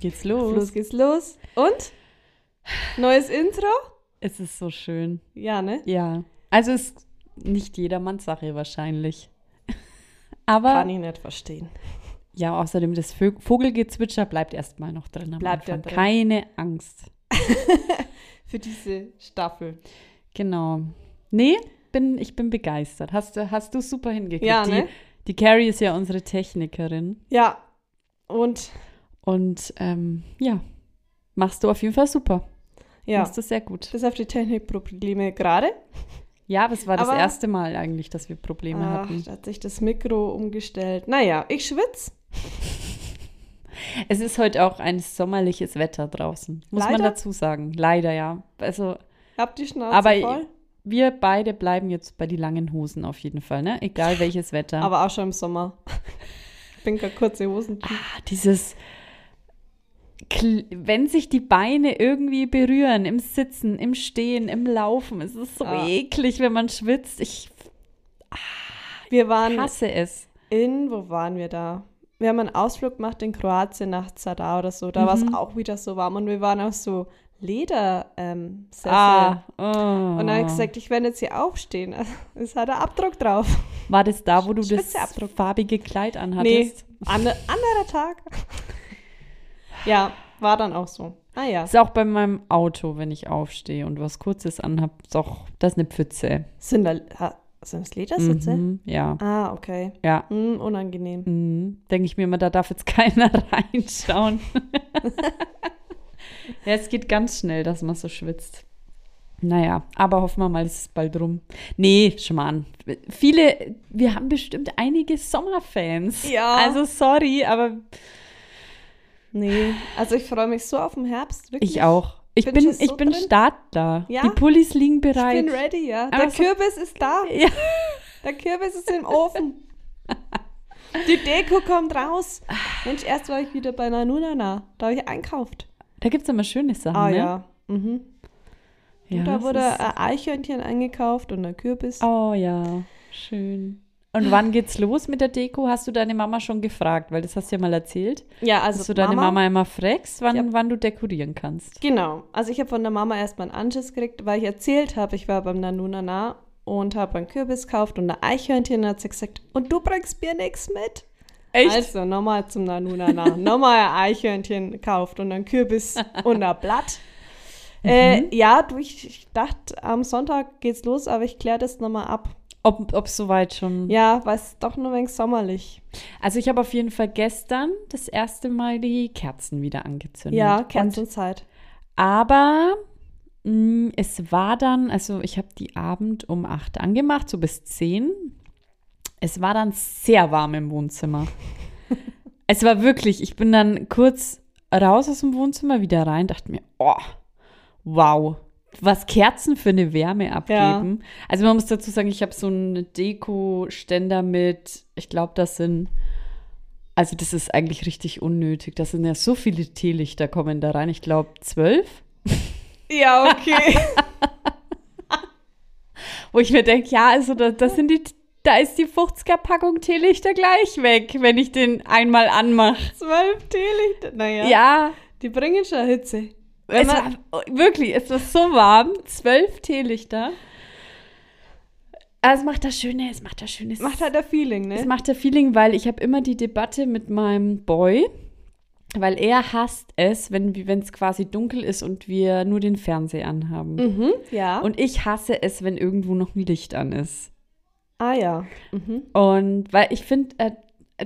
geht's los. Los geht's los. Und? Neues Intro? Es ist so schön. Ja, ne? Ja. Also es ist nicht jedermanns Sache wahrscheinlich. Aber Kann ich nicht verstehen. ja, außerdem das Vogelgezwitscher bleibt erstmal noch drin. am Bleibt ja Anfang. drin. Keine Angst. Für diese Staffel. Genau. Nee, bin, ich bin begeistert. Hast, du- hast du super hingekriegt. Ja, ne? Die, die Carrie ist ja unsere Technikerin. Ja. Und Und ähm, ja, machst du auf jeden Fall super. ja, Machst du sehr gut. bis auf die Technikprobleme gerade. Ja, es war das Aber- erste Mal eigentlich, dass wir Probleme Ach, hatten. da hat sich das Mikro umgestellt. Naja, ich schwitz. Es ist heute auch ein sommerliches Wetter draußen, muss man Leider? dazu sagen. Leider, ja. Also Hab die Schnauze Aber voll. wir beide bleiben jetzt bei die langen Hosen auf jeden Fall, ne? Egal welches Wetter. Aber auch schon im Sommer. Ich bin gar kurze Hosen. Ah, dieses, wenn sich die Beine irgendwie berühren, im Sitzen, im Stehen, im Laufen, es ist so Ja. eklig, wenn man schwitzt. Ich Wir waren hasse es. in, wo waren wir da? Wir haben einen Ausflug gemacht in Kroatien nach Zadar oder so. Da war es auch wieder so warm und wir waren auf so Leder ähm. Ah, oh. Und dann habe ich gesagt, ich werde jetzt hier aufstehen. Es hat ein Abdruck drauf. War das da, wo du das farbige Kleid Nee, anhattest? an, anderer Tag. Ja, war dann auch so. Ah ja. Ist auch bei meinem Auto, wenn ich aufstehe und was Kurzes anhab, doch, das ist eine Pfütze. Sind, da, sind das Ledersitze? Mhm, ja, Ah, okay. ja. Hm, unangenehm. Mhm. Denke ich mir immer, da darf jetzt keiner reinschauen. ja, es geht ganz schnell, dass man so schwitzt. Naja, aber hoffen wir mal, es ist bald rum. Nee, Schmarrn. Viele, wir haben bestimmt einige Sommerfans. Ja. Also sorry, aber Nee, also ich freue mich so auf den Herbst. Wirklich. ich auch. Ich Bin bin, schon ich so bin startklar. Ja? Die Pullis liegen Ich bereit. bin ready, ja. Der so- Kürbis ist da. Ja. Der Kürbis ist im Ofen. Die Deko kommt raus. Mensch, erst war ich wieder bei Nanunana. Da habe ich einkauft. Da gibt es immer schöne Sachen. Ah ne? ja. Mhm. ja Und da wurde ein Eichhörnchen eingekauft und ein Kürbis. Oh ja, schön. Und wann geht's los mit der Deko? Hast du deine Mama schon gefragt? Weil das hast du ja mal erzählt. Ja, also dass du deine Mama, immer fragst, wann, Ja. wann du dekorieren kannst. Genau. Also ich habe von der Mama erstmal einen Anschiss gekriegt, weil ich erzählt habe, ich war beim Nanunana und habe einen Kürbis gekauft und ein Eichhörnchen. Und hat sie gesagt, und du bringst mir nichts mit? Also nochmal zum Nanunana. nochmal ein Eichhörnchen gekauft und ein Kürbis und ein Blatt. Äh, ja, du, ich, ich dachte, am Sonntag geht's los, aber ich kläre das nochmal ab. Ob es soweit schon. Ja, weil es doch nur wenig sommerlich. Also ich habe auf jeden Fall gestern das erste Mal die Kerzen wieder angezündet. Ja, Und, Kerzenzeit. aber mh, es war dann, also ich habe die Abend um 8 angemacht, so bis 10. Es war dann sehr warm im Wohnzimmer. es war wirklich, ich bin dann kurz raus aus dem Wohnzimmer, wieder rein, dachte mir, oh, wow, was Kerzen für eine Wärme abgeben. Also man muss dazu sagen, ich habe so einen Deko-Ständer mit, ich glaube, das sind, also das ist eigentlich richtig unnötig. Das sind ja so viele Teelichter kommen da rein. Ich glaube, zwölf. Ja, okay. Wo ich mir denke, ja, also da, das sind die, da ist die 50er-Packung Teelichter gleich weg, wenn ich den einmal anmache. Zwölf Teelichter. Naja, Ja, die bringen schon Hitze. Es war, wirklich, es war so warm. Zwölf Teelichter. Also es macht das Schöne, es macht das Schöne. Es macht halt ein Feeling, Es ne? macht der Feeling, weil ich habe immer die Debatte mit meinem Boy, weil er hasst es, wenn es quasi dunkel ist und wir nur den Fernseher anhaben. Mhm, ja. Und ich hasse es, wenn irgendwo noch ein Licht an ist. ah ja. Mhm. Und weil ich finde, äh,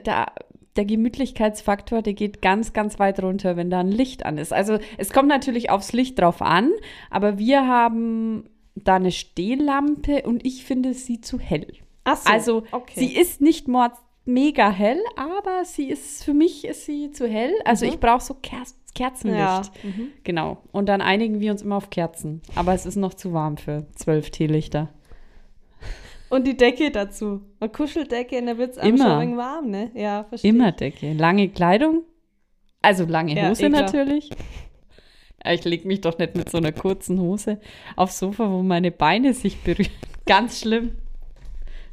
da der Gemütlichkeitsfaktor, der geht ganz, ganz weit runter, wenn da ein Licht an ist. Also es kommt natürlich aufs Licht drauf an, aber wir haben da eine Stehlampe und ich finde sie zu hell. Ach so, Also okay. sie ist nicht mord mega hell, aber sie ist für mich ist sie zu hell. Also Mhm. ich brauche so Ker Kerzenlicht. Ja. Mhm. Genau. Und dann einigen wir uns immer auf Kerzen. Aber es ist noch zu warm für zwölf Teelichter. Und die Decke dazu. Eine Kuscheldecke, in der wird es schon wenig warm, ne? Ja, verstehe. Immer Decke. Lange Kleidung. Also lange Ja, Hose eh natürlich. Ich lege mich doch nicht mit so einer kurzen Hose aufs Sofa, wo meine Beine sich berühren. Ganz schlimm.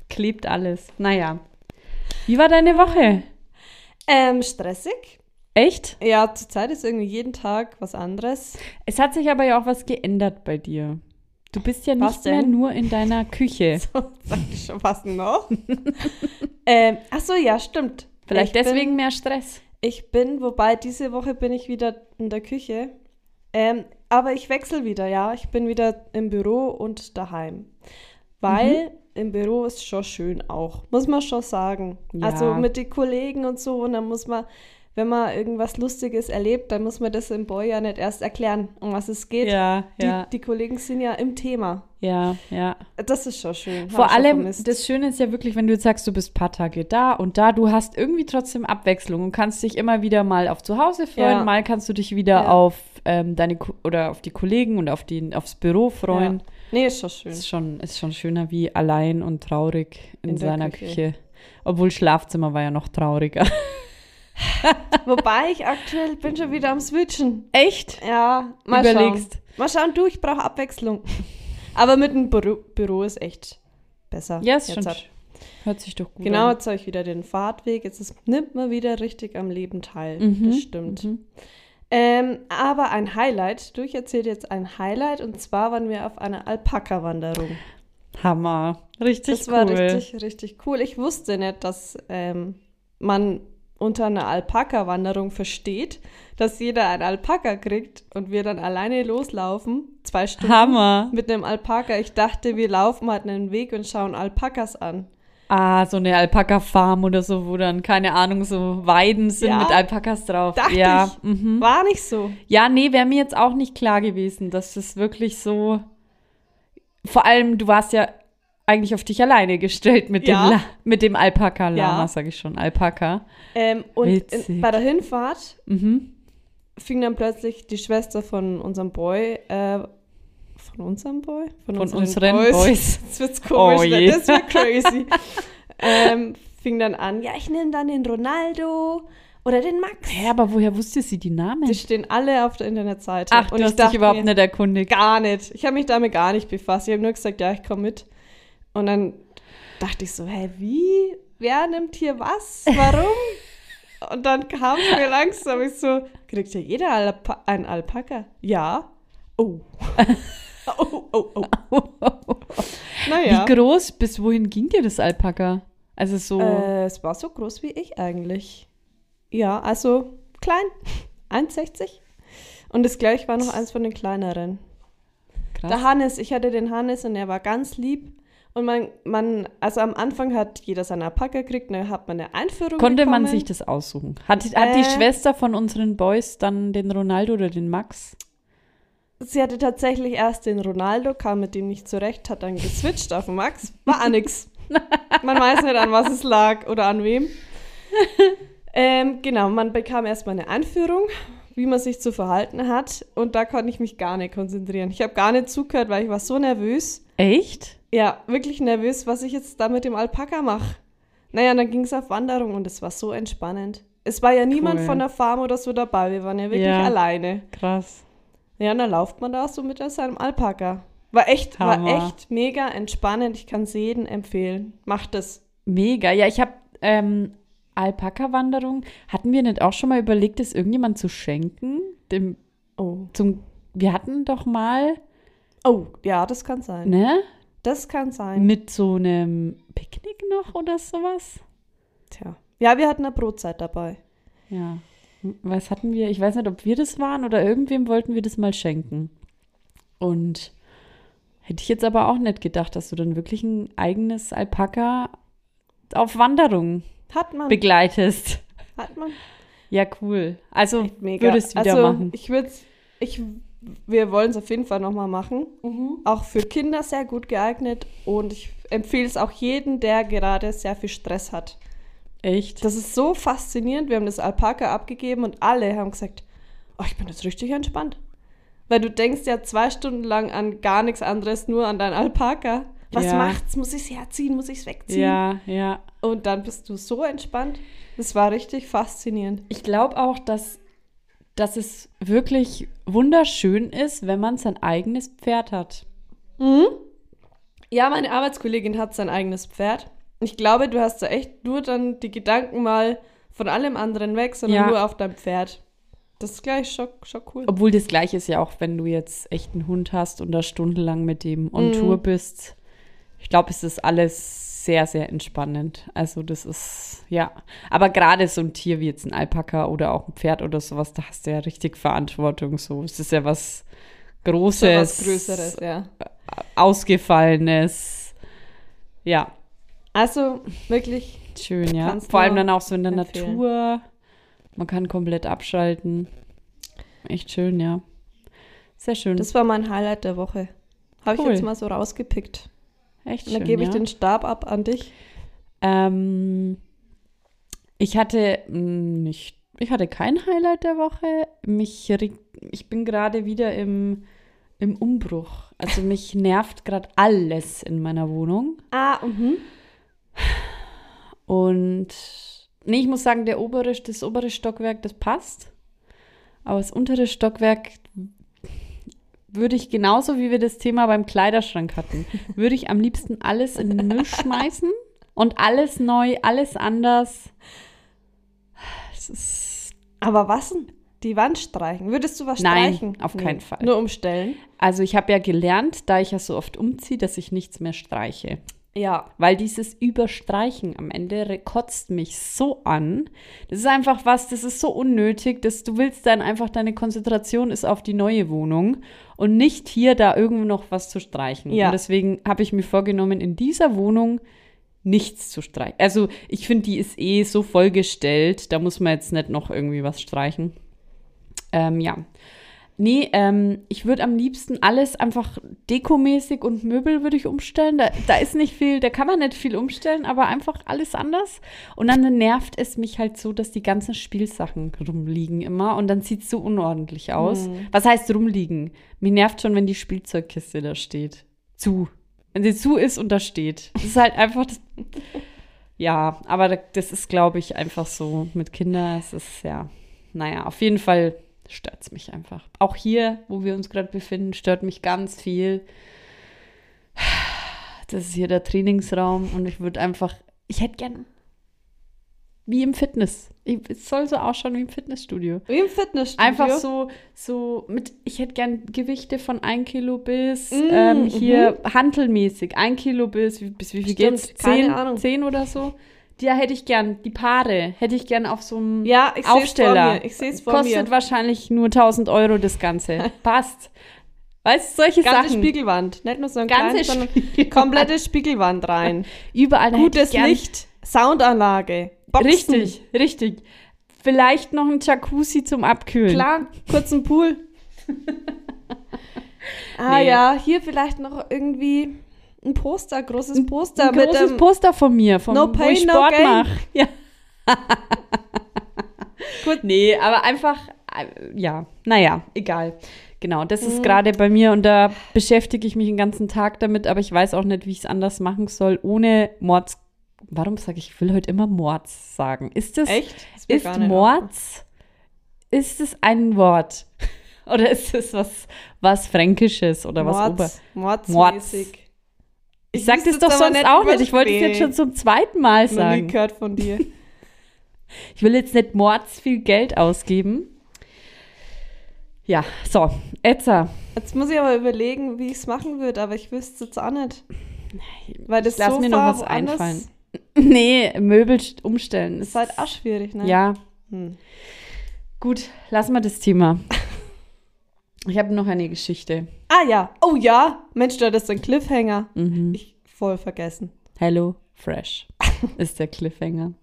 Klebt alles. Naja. Wie war deine Woche? Ähm, stressig. Echt? Ja, zurzeit ist irgendwie jeden Tag was anderes. Es hat sich aber ja auch was geändert bei dir. Du bist ja Was nicht mehr nur in deiner Küche. Sag ich schon was noch? ähm, ach so, ja, stimmt. Vielleicht ich deswegen Bin, mehr Stress. ich bin, wobei diese Woche bin ich wieder in der Küche. Ähm, aber ich wechsle wieder, ja. Ich bin wieder im Büro und daheim. Weil Mhm. im Büro ist schon schön auch, muss man schon sagen. Ja. Also mit den Kollegen und so. Und dann muss man, wenn man irgendwas Lustiges erlebt, dann muss man das im Boy ja nicht erst erklären, um was es geht. Ja, Die, ja, die Kollegen sind ja im Thema. ja, ja. Das ist schon schön. Vor allem, das Schöne ist ja wirklich, wenn du jetzt sagst, du bist ein paar Tage da und da, du hast irgendwie trotzdem Abwechslung und kannst dich immer wieder mal auf zu Hause freuen, Ja. mal kannst du dich wieder Ja. auf ähm, deine Ko- oder auf die Kollegen und auf die, aufs Büro freuen. Ja. Nee, ist schon schön. Ist schon, ist schon schöner wie allein und traurig in, In seiner Küche. Küche. Obwohl Schlafzimmer war ja noch trauriger. Wobei ich aktuell bin schon wieder am Switchen. Echt? Ja, mal Überlegst. schauen. Mal schauen, du, ich brauche Abwechslung. Aber mit dem Büro, Büro ist echt besser. Ja, ist schon. hat- Hört sich doch gut Genau, an. jetzt habe ich wieder den Fahrtweg. Jetzt ist, nimmt man wieder richtig am Leben teil. Mhm, Das stimmt. mhm. Ähm, aber ein Highlight. Du, ich erzähle jetzt ein Highlight. Und zwar waren wir auf einer Alpaka-Wanderung. Hammer. Richtig Das cool. war richtig, richtig cool. Ich wusste nicht, dass ähm, man unter einer Alpaka-Wanderung versteht, dass jeder ein Alpaka kriegt und wir dann alleine loslaufen, zwei Stunden Hammer. mit einem Alpaka. Ich dachte, wir laufen halt einen Weg und schauen Alpakas an. Ah, so eine Alpaka-Farm oder so, wo dann, keine Ahnung, so Weiden sind Ja. mit Alpakas drauf. Dachte ja. ich. Mhm. War nicht so. Ja, nee, wäre mir jetzt auch nicht klar gewesen, dass das wirklich so. Vor allem, du warst ja eigentlich auf dich alleine gestellt mit Ja. dem, La mit dem Alpaka-Lama, Ja. sag ich schon. Alpaka. Ähm, und Witzig. in, bei der Hinfahrt Mhm. fing dann plötzlich die Schwester von unserem Boy, äh, von unserem Boy? Von unseren Boys. Jetzt wird's komisch, Oh ne? das wird crazy. ähm, fing dann an, ja, ich nehme dann den Ronaldo oder den Max. Hä, aber woher wusste sie die Namen? Die stehen alle auf der Internetseite. Ach, du ich hast dich überhaupt mir, nicht erkundigt. Gar nicht. Ich habe mich damit gar nicht befasst. Ich habe nur gesagt, ja, ich komme mit. Und dann dachte ich so, hä, wie? Wer nimmt hier was? Warum? Und dann kam mir langsam, ich so, kriegt hier jeder Alpa ein Alpaka? Ja. Oh. oh, oh, oh. Naja. Wie groß, bis wohin ging dir das Alpaka? Also so. Äh, es war so groß wie ich eigentlich. Ja, also klein. 1,60. Und das gleich war noch eins von den kleineren. krass. Der Hannes, ich hatte den Hannes und er war ganz lieb. Und man, man, also am Anfang hat jeder seinen Alpaka gekriegt, dann hat man eine Einführung Konnte man bekommen. sich das aussuchen? Hat, hat die Äh. Schwester von unseren Boys dann den Ronaldo oder den Max? Sie hatte tatsächlich erst den Ronaldo, kam mit dem nicht zurecht, hat dann geswitcht auf den Max. War auch nix. Man weiß nicht, an was es lag oder an wem. ähm, genau, man bekam erstmal eine Einführung, wie man sich zu verhalten hat. Und da konnte ich mich gar nicht konzentrieren. Ich habe gar nicht zugehört, weil ich war so nervös. Echt? Ja, wirklich nervös, was ich jetzt da mit dem Alpaka mache. Naja, dann ging es auf Wanderung und es war so entspannend. Es war ja niemand Cool. von der Farm oder so dabei. Wir waren ja wirklich Ja. alleine. Krass. Ja, und dann lauft man da so mit seinem Alpaka. War echt, Hammer. war echt mega entspannend. Ich kann es jedem empfehlen. Macht es. Mega. Ja, ich habe ähm, Alpaka-Wanderung. Hatten wir nicht auch schon mal überlegt, das irgendjemand zu schenken? Dem, Oh. zum, wir hatten doch mal, Oh, ja, das kann sein. ne? Das kann sein. Mit so einem Picknick noch oder sowas? Tja. Ja, wir hatten eine Brotzeit dabei. Ja. Was hatten wir? Ich weiß nicht, ob wir das waren oder irgendwem wollten wir das mal schenken. Und hätte ich jetzt aber auch nicht gedacht, dass du dann wirklich ein eigenes Alpaka auf Wanderung Hat man. begleitest. hat man. Ja, cool. Also würdest wieder also, machen. Ich würde ich, wir wollen es auf jeden Fall nochmal machen. Mhm. Auch für Kinder sehr gut geeignet und ich empfehle es auch jedem, der gerade sehr viel Stress hat. Echt? Das ist so faszinierend. Wir haben das Alpaka abgegeben und alle haben gesagt, oh, ich bin jetzt richtig entspannt. Weil du denkst ja zwei Stunden lang an gar nichts anderes, nur an dein Alpaka. Was Ja. macht's? Muss ich es herziehen? Muss ich es wegziehen? Ja, ja. Und dann bist du so entspannt. Das war richtig faszinierend. Ich glaube auch, dass dass es wirklich wunderschön ist, wenn man sein eigenes Pferd hat. Mhm. Ja, meine Arbeitskollegin hat sein eigenes Pferd. Ich glaube, du hast da echt nur dann die Gedanken mal von allem anderen weg, sondern Ja. nur auf dein Pferd. Das ist gleich schon, schon cool. Obwohl das gleiche ist ja auch, wenn du jetzt echt einen Hund hast und da stundenlang mit dem on Mhm. Tour bist. Ich glaube, es ist alles sehr, sehr entspannend. Also das ist, ja. Aber gerade so ein Tier wie jetzt ein Alpaka oder auch ein Pferd oder sowas, da hast du ja richtig Verantwortung. So, es ist ja was Großes, was Größeres, ja. Ausgefallenes. Ja, Also wirklich, schön, ja. Vor allem dann auch so in der empfehlen. Natur. Man kann komplett abschalten. Echt schön, ja. Sehr schön. das war mein Highlight der Woche. Habe ich Cool. jetzt mal so rausgepickt. Echt Und schön. dann gebe ich ja. den Stab ab an dich. Ähm, ich hatte mh, nicht, ich hatte kein Highlight der Woche. Mich, ich bin gerade wieder im, im Umbruch. Also mich nervt gerade alles in meiner Wohnung. Ah, mhm. Und nee, ich muss sagen, der obere, das obere Stockwerk, das passt. Aber das untere Stockwerk würde ich genauso wie wir das Thema beim Kleiderschrank hatten, würde ich am liebsten alles in den Müll schmeißen und alles neu, alles anders. Aber was denn? Die Wand streichen. Würdest du was Nein, streichen? auf keinen Fall. Nur umstellen? also ich habe ja gelernt, da ich ja so oft umziehe, dass ich nichts mehr streiche. Ja. Weil dieses Überstreichen am Ende kotzt mich so an. Das ist einfach was, das ist so unnötig, dass du willst dann einfach, deine Konzentration ist auf die neue Wohnung und nicht hier da irgendwo noch was zu streichen. Ja. Und deswegen habe ich mir vorgenommen, in dieser Wohnung nichts zu streichen. Also ich finde, die ist eh so vollgestellt, da muss man jetzt nicht noch irgendwie was streichen. Ähm, ja. Nee, ähm, ich würde am liebsten alles einfach dekomäßig und Möbel würde ich umstellen. Da, da ist nicht viel, da kann man nicht viel umstellen, aber einfach alles anders. Und dann nervt es mich halt so, dass die ganzen Spielsachen rumliegen immer und dann sieht es so unordentlich aus. Was heißt rumliegen? Mir nervt schon, wenn die Spielzeugkiste da steht. Zu. Wenn sie zu ist und da steht. Das ist halt einfach das. Ja, aber da- das ist, glaube ich, einfach so mit Kindern. Es ist ja, naja, auf jeden Fall stört es mich einfach. Auch hier, wo wir uns gerade befinden, stört mich ganz viel. Das ist hier der Trainingsraum und ich würde einfach, ich hätte gern wie im Fitness. Ich, es soll so ausschauen wie im Fitnessstudio. Wie im Fitnessstudio. Einfach so, so mit, ich hätte gern Gewichte von 1 Kilo bis Mm, ähm, hier hantelmäßig. 1 Kilo bis, wie- bis wie viel Stimmt, geht's? keine 10, Ahnung. 10 oder so. Die hätte ich gern, die Paare hätte ich gern auf so einem Ja, ich vor Aufsteller. mir. Ich sehe es vor Kostet mir. wahrscheinlich nur 1000 Euro das Ganze. Passt. Weißt du, solche Ganze Sachen. Spiegelwand. Nicht nur so ein Ganze kleines, sondern Spiegelwand. komplette Spiegelwand rein. Überall Gutes Licht, Soundanlage, Boxen. Richtig, richtig. Vielleicht noch ein Jacuzzi zum Abkühlen. Klar, kurzen Pool. ah Nee. ja, hier vielleicht noch irgendwie ein Poster, großes Poster Ein mit großes dem Poster von mir, vom, No wo ich pain, no Sport gain. mache. Ja. Gut. Nee, aber einfach, äh, ja, naja, egal. Genau, das Mhm. ist gerade bei mir und da beschäftige ich mich den ganzen Tag damit, aber ich weiß auch nicht, wie ich es anders machen soll, ohne Mords. Warum sage ich, ich will heute immer Mords sagen? Ist das, Echt? Das ist nicht Mords, ist es ein Wort? Oder ist es was, was Fränkisches oder was Ober... Mords, Mords. Ich sag das doch sonst auch nicht. Ich wollte es jetzt schon zum zweiten Mal Noch nie sagen. gehört von dir. Ich will jetzt nicht mords viel Geld ausgeben. Ja, so, Etza. Jetzt muss ich aber überlegen, wie ich es machen würde, aber ich wüsste es jetzt auch nicht. Weil das Lass Sofa mir noch was einfallen. Nee, Möbel st- umstellen. Ist halt auch schwierig, ne? Ja, Hm. gut, lass mal das Thema. Ich habe noch eine Geschichte. Ah ja. Oh ja. Mensch, du hattest einen Cliffhanger. Mhm. Ich voll vergessen. Hello Fresh ist der Cliffhanger.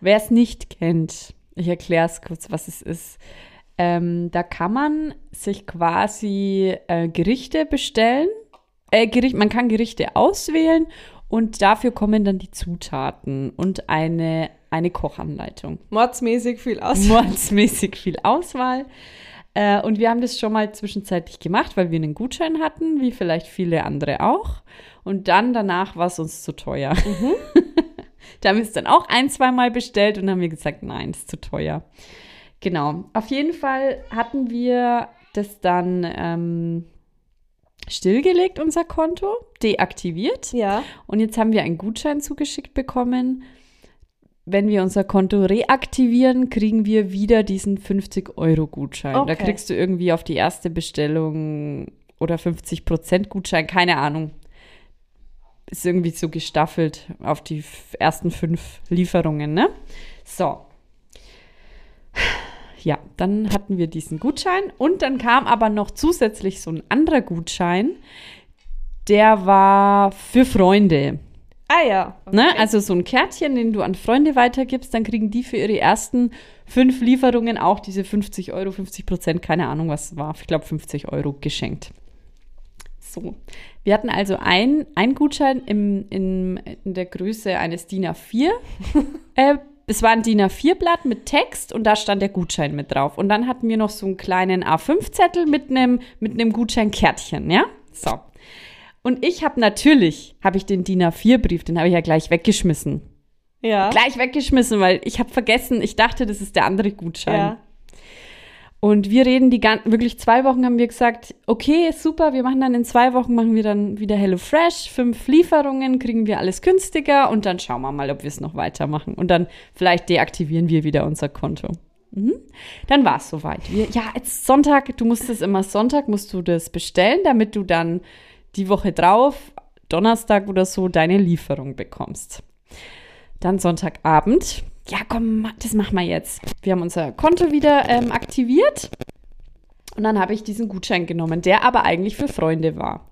Wer es nicht kennt, ich erkläre es kurz, was es ist. Ähm, da kann man sich quasi äh, Gerichte bestellen. Äh, Gericht, man kann Gerichte auswählen und dafür kommen dann die Zutaten und eine, eine Kochanleitung. Mordsmäßig viel aus. Mordsmäßig viel Auswahl. Äh, und wir haben das schon mal zwischenzeitlich gemacht, weil wir einen Gutschein hatten, wie vielleicht viele andere auch. Und dann danach war es uns zu teuer. da haben wir es dann auch ein, zwei Mal bestellt und haben wir gesagt, nein, ist zu teuer. Genau. Auf jeden Fall hatten wir das dann ähm, stillgelegt, unser Konto, deaktiviert. Ja. Und jetzt haben wir einen Gutschein zugeschickt bekommen. Wenn wir unser Konto reaktivieren, kriegen wir wieder diesen 50-Euro-Gutschein. Da Okay. kriegst du irgendwie auf die erste Bestellung oder 50% Gutschein, keine Ahnung. Ist irgendwie so gestaffelt auf die ersten fünf Lieferungen, ne? So. Ja, dann hatten wir diesen Gutschein und dann kam aber noch zusätzlich so ein anderer Gutschein, der war für Freunde. Ah ja. Ne? Also so ein Kärtchen, den du an Freunde weitergibst, dann kriegen die für ihre ersten fünf Lieferungen auch diese 50 Euro, 50 Prozent, keine Ahnung, was war. Ich glaube 50 Euro geschenkt. So. Wir hatten also ein, ein Gutschein im, in, in der Größe eines DIN A4. äh, es war ein DIN A4-Blatt mit Text und da stand der Gutschein mit drauf. Und dann hatten wir noch so einen kleinen A5-Zettel mit einem mit einem Gutscheinkärtchen, ja? So. Und ich habe natürlich, habe ich den DIN A4-Brief, den habe ich ja gleich weggeschmissen. Ja. Gleich weggeschmissen, weil ich habe vergessen, ich dachte, das ist der andere Gutschein. Ja. Und wir reden die ganzen, wirklich zwei Wochen haben wir gesagt, okay, super, wir machen dann in zwei Wochen, machen wir dann wieder HelloFresh, fünf Lieferungen, kriegen wir alles günstiger und dann schauen wir mal, ob wir es noch weitermachen. Und dann vielleicht deaktivieren wir wieder unser Konto. Mhm. Dann war es soweit. Wir, ja, jetzt Sonntag, du musst es immer Sonntag, musst du das bestellen, damit du dann die Woche drauf, Donnerstag oder so, deine Lieferung bekommst. Dann Sonntagabend. Ja, komm, das machen wir jetzt. Wir haben unser Konto wieder ähm, aktiviert. Und dann habe ich diesen Gutschein genommen, der aber eigentlich für Freunde war.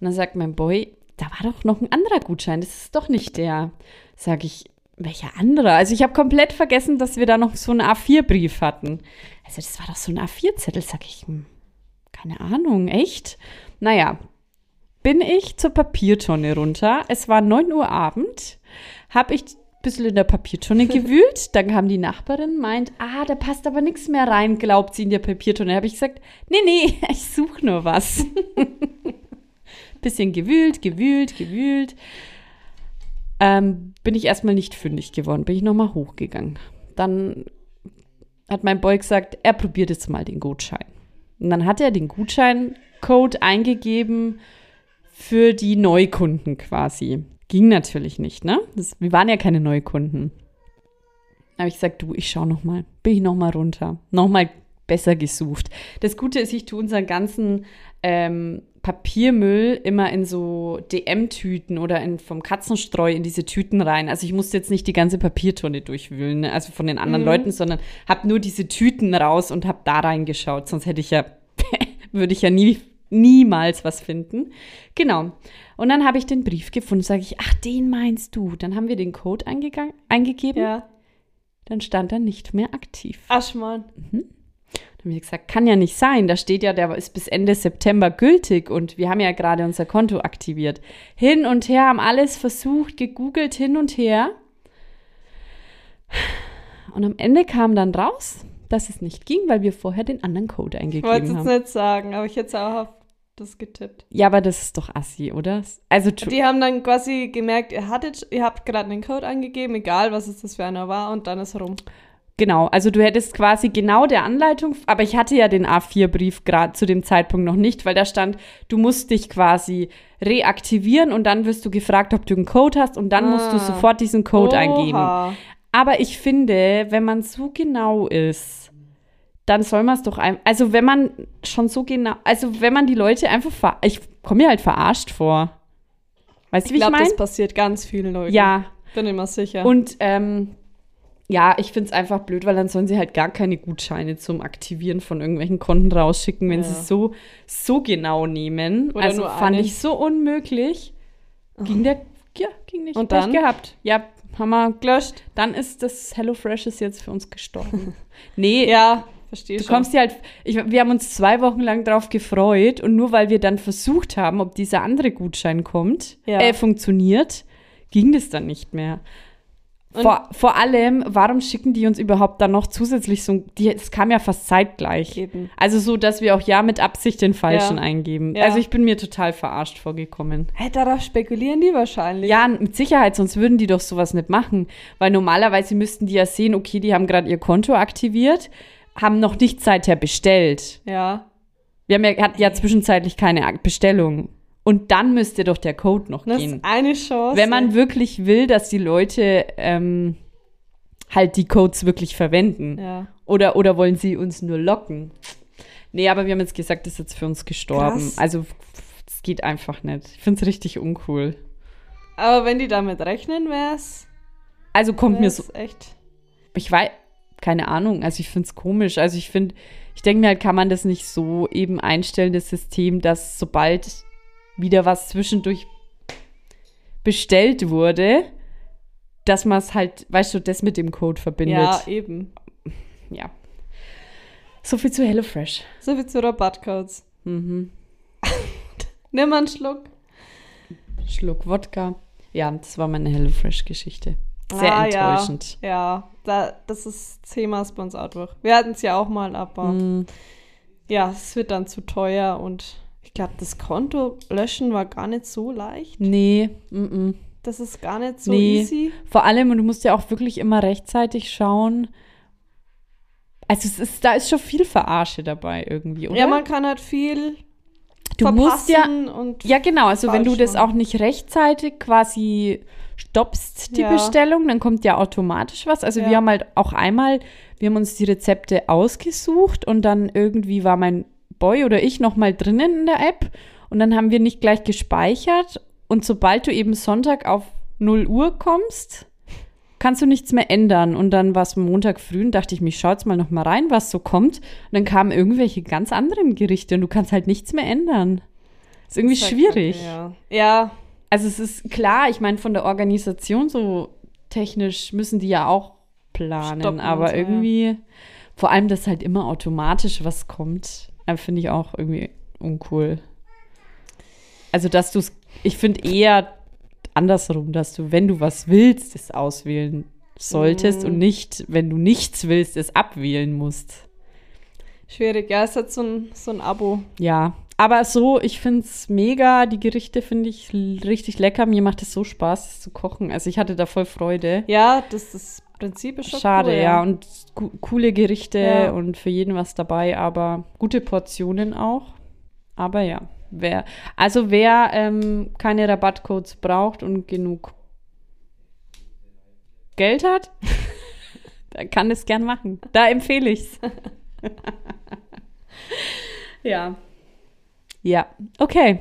Und dann sagt mein Boy, da war doch noch ein anderer Gutschein. Das ist doch nicht der. Sag ich, welcher andere? Also ich habe komplett vergessen, dass wir da noch so einen A4-Brief hatten. Also das war doch so ein A4-Zettel. Sag ich, hm, keine Ahnung, echt? Naja, bin ich zur Papiertonne runter. Es war 9 Uhr Abend. Habe ich ein bisschen in der Papiertonne gewühlt. Dann kam die Nachbarin, meint, ah, da passt aber nichts mehr rein, glaubt sie in der Papiertonne. Habe ich gesagt, nee, nee, ich suche nur was. bisschen gewühlt, gewühlt, gewühlt. Ähm, bin ich erstmal nicht fündig geworden, bin ich nochmal hochgegangen. Dann hat mein Boy gesagt, er probiert jetzt mal den Gutschein. Und dann hat er den Gutscheincode eingegeben für die Neukunden quasi. Ging natürlich nicht, ne? Das, wir waren ja keine Neukunden. Habe ich gesagt, du, ich schau noch mal. Bin ich noch mal runter. Noch mal besser gesucht. Das Gute ist, ich tue unseren ganzen ähm, Papiermüll immer in so DM-Tüten oder in, vom Katzenstreu in diese Tüten rein. Also ich musste jetzt nicht die ganze Papiertonne durchwühlen, ne? also von den anderen Leuten, sondern habe nur diese Tüten raus und habe da reingeschaut. Sonst hätte ich ja, würde ich ja nie, niemals was finden. Genau. Und dann habe ich den Brief gefunden, sage ich, ach, den meinst du. Dann haben wir den Code eingegangen, eingegeben, Ja. dann stand er nicht mehr aktiv. Aschmann. Dann habe ich gesagt, kann ja nicht sein. Da steht ja, der ist bis Ende September gültig und wir haben ja gerade unser Konto aktiviert. Hin und her haben alles versucht, gegoogelt, hin und her. Und am Ende kam dann raus, dass es nicht ging, weil wir vorher den anderen Code Ich wollte es eingegeben jetzt haben. nicht sagen, aber ich es auch auf das getippt. Ja, aber das ist doch assi, oder? Also, Die haben dann quasi gemerkt, ihr hattet, ihr habt gerade einen Code angegeben, egal was es das für einer war, und dann ist rum. Genau, also du hättest quasi genau der Anleitung, aber ich hatte ja den A4-Brief gerade zu dem Zeitpunkt noch nicht, weil da stand, du musst dich quasi reaktivieren und dann wirst du gefragt, ob du einen Code hast und dann musst du Ah. sofort diesen Code eingeben. Oha. Aber ich finde, wenn man so genau ist, dann soll man es doch einfach, also wenn man schon so genau, also wenn man die Leute einfach, ver ich komme mir halt verarscht vor. Weißt du, Ich wie ich glaube, meine? das passiert ganz vielen Leuten. Ja, Bin immer sicher. und ähm, ja, ich finde es einfach blöd, weil dann sollen sie halt gar keine Gutscheine zum Aktivieren von irgendwelchen Konten rausschicken, wenn Ja. sie es so, so genau nehmen. Oder also fand einen. ich so unmöglich. Ging der, ja, ging nicht. Und dann? gehabt. Ja, haben wir, gelöscht. dann ist das HelloFresh ist jetzt für uns gestorben. nee, Ja, verstehe Du schon. kommst dir halt, ich, wir haben uns zwei Wochen lang drauf gefreut und nur weil wir dann versucht haben, ob dieser andere Gutschein kommt, Ja. äh, funktioniert, ging das dann nicht mehr. Vor, vor allem, warum schicken die uns überhaupt dann noch zusätzlich so, die, es kam ja fast zeitgleich. Eben. Also so, dass wir auch ja mit Absicht den falschen Ja. eingeben. Ja. Also ich bin mir total verarscht vorgekommen. Hä, darauf spekulieren die wahrscheinlich. Ja, mit Sicherheit, sonst würden die doch sowas nicht machen. Weil normalerweise müssten die ja sehen, okay, die haben gerade ihr Konto aktiviert, haben noch nicht seither bestellt. Ja. Wir haben ja, hatten ja zwischenzeitlich keine Bestellung. Und dann müsste doch der Code noch Das gehen. ist eine Chance. Wenn man wirklich will, dass die Leute ähm, halt die Codes wirklich verwenden. Ja. Oder, oder wollen sie uns nur locken? Nee, aber wir haben jetzt gesagt, das ist jetzt für uns gestorben. Krass. Also, es geht einfach nicht. Ich finde es richtig uncool. Aber wenn die damit rechnen, wäre es Also kommt mir so, echt. ich weiß, keine Ahnung, also ich finde es komisch. Also ich finde, ich denke mir halt, kann man das nicht so eben einstellen, das System, dass sobald wieder was zwischendurch bestellt wurde, dass man es halt, weißt du, das mit dem Code verbindet. Ja, eben. ja. So viel zu HelloFresh. So viel zu Rabattcodes. Mhm. Nimm mal einen Schluck. Schluck Wodka. Ja, das war meine HelloFresh-Geschichte. Sehr Ah, enttäuschend. Ja, ja da, das ist Thema bei uns durch. Wir hatten es ja auch mal, aber Mm, ja, es wird dann zu teuer und ich glaube, das Konto löschen war gar nicht so leicht. nee, mm, mm. Das ist gar nicht so Nee. easy. Vor allem, und du musst ja auch wirklich immer rechtzeitig schauen. Also es ist, da ist schon viel Verarsche dabei irgendwie, oder? Ja, man kann halt viel du musst ja, ja genau, also wenn du das auch nicht rechtzeitig quasi stoppst, die Ja. Bestellung, dann kommt ja automatisch was. Also Ja. wir haben halt auch einmal, wir haben uns die Rezepte ausgesucht und dann irgendwie war mein Boy oder ich noch mal drinnen in der App und dann haben wir nicht gleich gespeichert und sobald du eben Sonntag auf 0 Uhr kommst, kannst du nichts mehr ändern. Und dann war es Montag früh und dachte ich, mich jetzt mal noch mal rein, was so kommt. Und dann kamen irgendwelche ganz anderen Gerichte und du kannst halt nichts mehr ändern. ist irgendwie ist halt schwierig. kacke, Ja. ja, Also es ist klar, ich meine, von der Organisation so technisch müssen die ja auch planen, Stoppen aber so, ja. irgendwie, vor allem, dass halt immer automatisch was kommt, äh, finde ich auch irgendwie uncool. Also, dass du es, ich finde eher andersrum, dass du, wenn du was willst, es auswählen solltest Mhm. und nicht, wenn du nichts willst, es abwählen musst. schwierig. Ja, es hat so ein, so ein Abo. Ja, aber so, ich finde es mega. Die Gerichte finde ich richtig lecker. Mir macht es so Spaß, es zu kochen. Also ich hatte da voll Freude. Ja, das, das Prinzip ist schon Schade, cool, ja. Und gu coole Gerichte Ja. und für jeden was dabei, aber gute Portionen auch. Aber ja, wer, also wer ähm, keine Rabattcodes braucht und genug Geld hat, der kann es gern machen. Da empfehle ich's. ja. Ja, okay.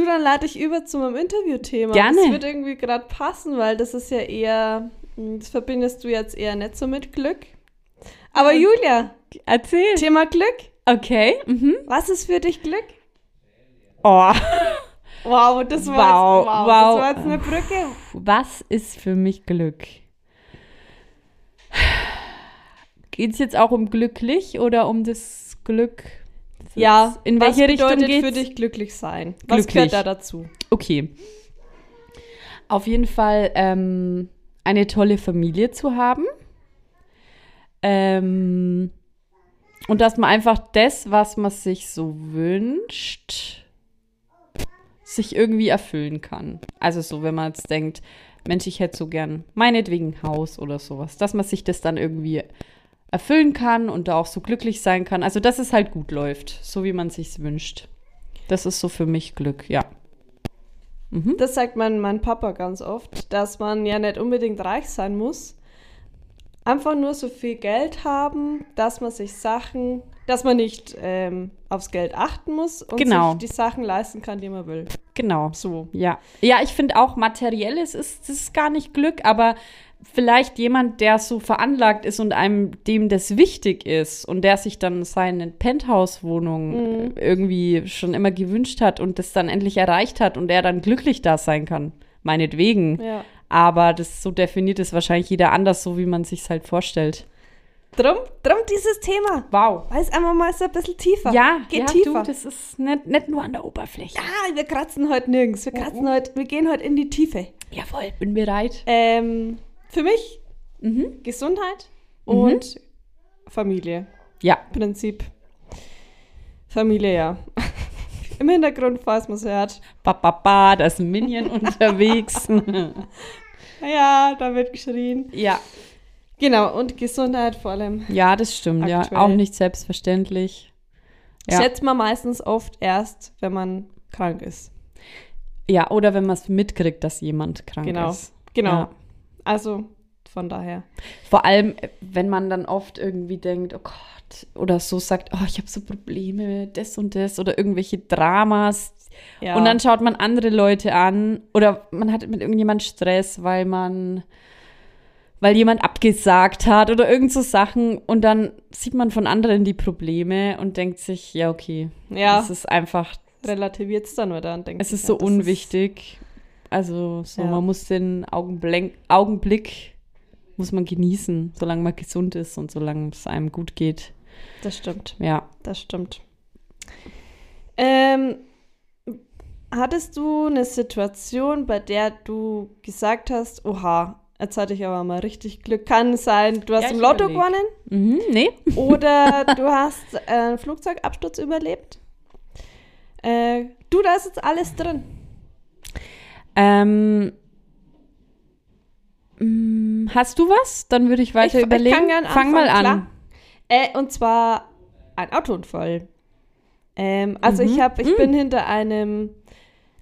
Du, dann lade ich über zu meinem Interviewthema. Gerne. Das wird irgendwie gerade passen, weil das ist ja eher, hm, das verbindest du jetzt eher nicht so mit Glück. Aber Julia, Erzähl. Thema Glück. Okay. Mhm. Was ist für dich Glück? Oh. Wow, das war, Wow, jetzt, wow, wow. Das war jetzt eine Brücke. Was ist für mich Glück? Geht es jetzt auch um glücklich oder um das Glück? Das Ja, In was welche Richtung bedeutet geht's? für dich glücklich sein? Was Glücklich. gehört da dazu? Okay. Auf jeden Fall ähm, eine tolle Familie zu haben. Ähm, und dass man einfach das, was man sich so wünscht, sich irgendwie erfüllen kann. Also so, wenn man jetzt denkt, Mensch, ich hätte so gern meinetwegen ein Haus oder sowas, dass man sich das dann irgendwie erfüllen kann und da auch so glücklich sein kann. Also, dass es halt gut läuft, so wie man sich's wünscht. Das ist so für mich Glück, ja. Mhm. Das sagt mein, mein Papa ganz oft, dass man ja nicht unbedingt reich sein muss. Einfach nur so viel Geld haben, dass man sich Sachen, dass man nicht ähm, aufs Geld achten muss und Genau. sich die Sachen leisten kann, die man will. Genau. So. Ja. Ja, ich finde auch materielles ist, das ist gar nicht Glück, aber vielleicht jemand, der so veranlagt ist und einem dem das wichtig ist und der sich dann seine Penthouse-Wohnung Mhm. irgendwie schon immer gewünscht hat und das dann endlich erreicht hat und der dann glücklich da sein kann. Meinetwegen. Ja. Aber das so definiert ist wahrscheinlich jeder anders, so wie man sich halt vorstellt. Drum, drum dieses Thema. Wow. Weiß einfach mal so ein bisschen tiefer. Ja, Geht ja, tiefer. du, das ist nicht, nicht nur an der Oberfläche. ah, wir kratzen heute nirgends. Wir kratzen heute, wir gehen heute in die Tiefe. Jawohl, bin bereit. Ähm, für mich Mhm. Gesundheit und Familie. Ja, Prinzip. Familie, ja. Im Hintergrund, falls man es hört. Ba, ba, ba, da ist ein Minion unterwegs. Ja, da wird geschrien. ja. Genau, und Gesundheit vor allem. Ja, das stimmt, ja. Aktuell. Auch nicht selbstverständlich. Ja. Schätzt man meistens oft erst, wenn man krank ist. Ja, oder wenn man es mitkriegt, dass jemand krank Genau. ist. Genau. Ja. Also von daher. Vor allem, äh, wenn man dann oft irgendwie denkt, oh Gott, oder so sagt, oh, ich habe so Probleme, das und das, oder irgendwelche Dramas. Ja. Und dann schaut man andere Leute an, oder man hat mit irgendjemand Stress, weil man, weil jemand abgesagt hat, oder irgend so Sachen. Und dann sieht man von anderen die Probleme und denkt sich, ja, okay, ja, es ist einfach, relativiert es dann wieder und denkt es ist so ja, das unwichtig. Also, so, Ja. man muss den Augenblick, Augenblick muss man genießen, solange man gesund ist und solange es einem gut geht. das stimmt. Ja. Das stimmt. Ähm, hattest du eine Situation, bei der du gesagt hast, oha, jetzt hatte ich aber mal richtig Glück. Kann sein, du hast Ja, im Lotto überleg. gewonnen Mhm, nee. oder du hast äh, einen Flugzeugabsturz überlebt. Äh, du, da ist jetzt alles drin. Ähm, mm, hast du was? Dann würde ich weiter Ich- ich überlegen. kann gern Fang mal an. anfangen, Äh, und zwar ein Autounfall. Ähm, also ich Mhm. habe, ich bin hinter einem,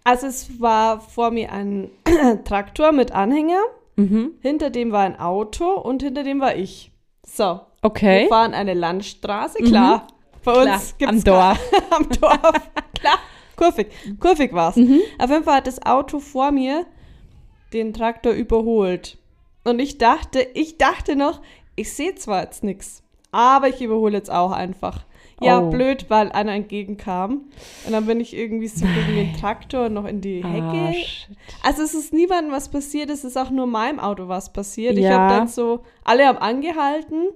also es war vor mir ein Traktor mit Anhänger, Mhm. hinter dem war ein Auto und hinter dem war ich. So, wir Okay. fahren eine Landstraße, klar. Bei Klar, uns gibt's am Dorf. am Dorf, klar. Kurvig, kurvig war's. Mhm. Auf jeden Fall hat das Auto vor mir den Traktor überholt. Und ich dachte, ich dachte noch, ich sehe zwar jetzt nichts, aber ich überhole jetzt auch einfach. Ja, Oh. blöd, weil einer entgegenkam. Und dann bin ich irgendwie so gegen den Traktor noch in die Ah, Hecke. shit. also es ist niemandem was passiert, es ist auch nur meinem Auto was passiert. Ich Ja. habe dann so, alle haben angehalten.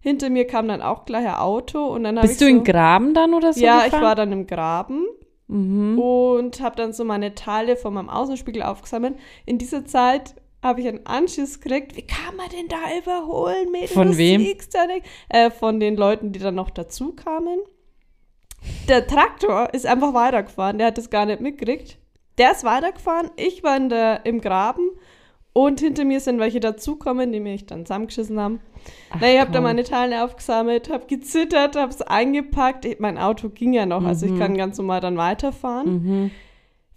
Hinter mir kam dann auch gleich ein Auto und dann habe ich Bist du so, in Graben dann oder so Ja, gefahren? ich war dann im Graben Mhm. und habe dann so meine Teile von meinem Außenspiegel aufgesammelt. In dieser Zeit habe ich einen Anschiss gekriegt. Wie kann man denn da überholen, Mädel? Von wem? Äh, von den Leuten, die dann noch dazu kamen. Der Traktor ist einfach weitergefahren. Der hat das gar nicht mitgekriegt. Der ist weitergefahren. Ich war in der, im Graben. Und hinter mir sind welche dazukommen, die mich dann zusammengeschissen haben. Ach, Na, ich habe da meine Teile aufgesammelt, habe gezittert, habe es eingepackt. Ich, mein Auto ging ja noch, also ich Mhm. kann ganz normal dann weiterfahren Mhm.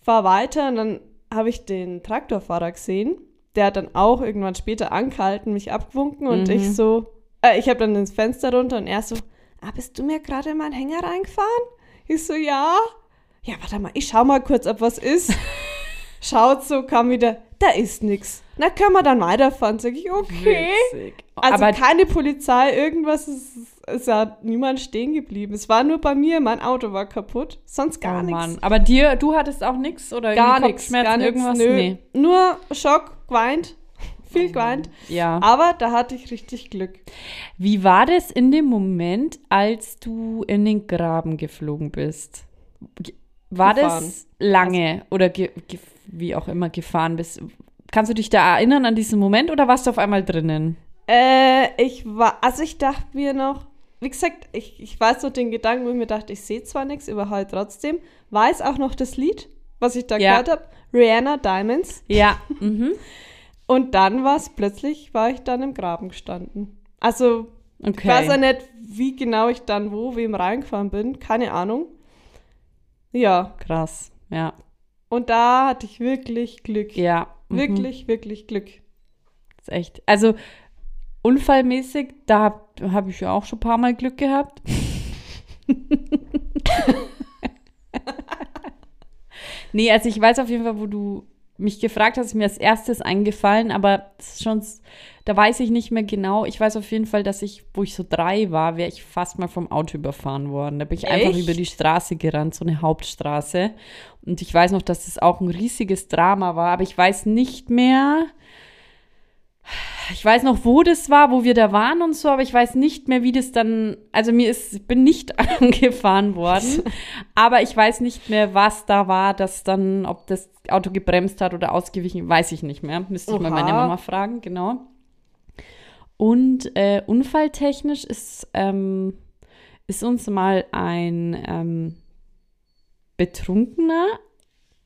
fahr weiter und dann habe ich den Traktorfahrer gesehen. Der hat dann auch irgendwann später angehalten, mich abgewunken und Mhm. ich so, äh, ich habe dann ins Fenster runter und er so, ah, bist du mir gerade in meinen Hänger reingefahren? Ich so, ja. Ja, warte mal, ich schau mal kurz, ob was ist. Schaut so, kam wieder, da ist nix. Na, können wir dann weiterfahren? Sag ich, okay. Witzig. Also Aber keine Polizei, irgendwas, ist, ist ja niemand stehen geblieben. Es war nur bei mir, mein Auto war kaputt, sonst gar oh nichts. Aber dir, du hattest auch nichts oder Gar nichts, gar nichts, irgendwas? nö. Nee. Nur Schock, geweint, viel geweint. Ja. Aber da hatte ich richtig Glück. Wie war das in dem Moment, als du in den Graben geflogen bist? War Gefahren. das lange oder ge ge wie auch immer gefahren bist? Kannst du dich da erinnern an diesen Moment oder warst du auf einmal drinnen? Äh, ich war, also ich dachte mir noch, wie gesagt, ich, ich weiß noch den Gedanken, wo ich mir dachte, ich sehe zwar nichts, aber halt trotzdem. Weiß auch noch das Lied, was ich da Ja. gehört habe. Rihanna Diamonds. Ja. mhm. Und dann war es plötzlich, war ich dann im Graben gestanden. Also, Okay. ich weiß ja nicht, wie genau ich dann wo, wem reingefahren bin. Keine Ahnung. Ja, Krass. Ja. Und da hatte ich wirklich Glück. Ja. mhm. Wirklich, wirklich Glück. Das ist echt. Also unfallmäßig, da habe hab ich ja auch schon ein paar Mal Glück gehabt. nee, also ich weiß auf jeden Fall, wo du mich gefragt hast, ist mir als erstes eingefallen, aber schon, da weiß ich nicht mehr genau. Ich weiß auf jeden Fall, dass ich, wo ich so drei war, wäre ich fast mal vom Auto überfahren worden. Da bin ich einfach Echt? über die Straße gerannt, so eine Hauptstraße. Und ich weiß noch, dass das auch ein riesiges Drama war, aber ich weiß nicht mehr, ich weiß noch, wo das war, wo wir da waren und so, aber ich weiß nicht mehr, wie das dann, also mir ist, ich bin nicht angefahren worden, aber ich weiß nicht mehr, was da war, dass dann, ob das Auto gebremst hat oder ausgewichen, weiß ich nicht mehr. Müsste ich mal meine. Mama fragen, genau. Und äh, unfalltechnisch ist, ähm, ist uns mal ein ähm, betrunkener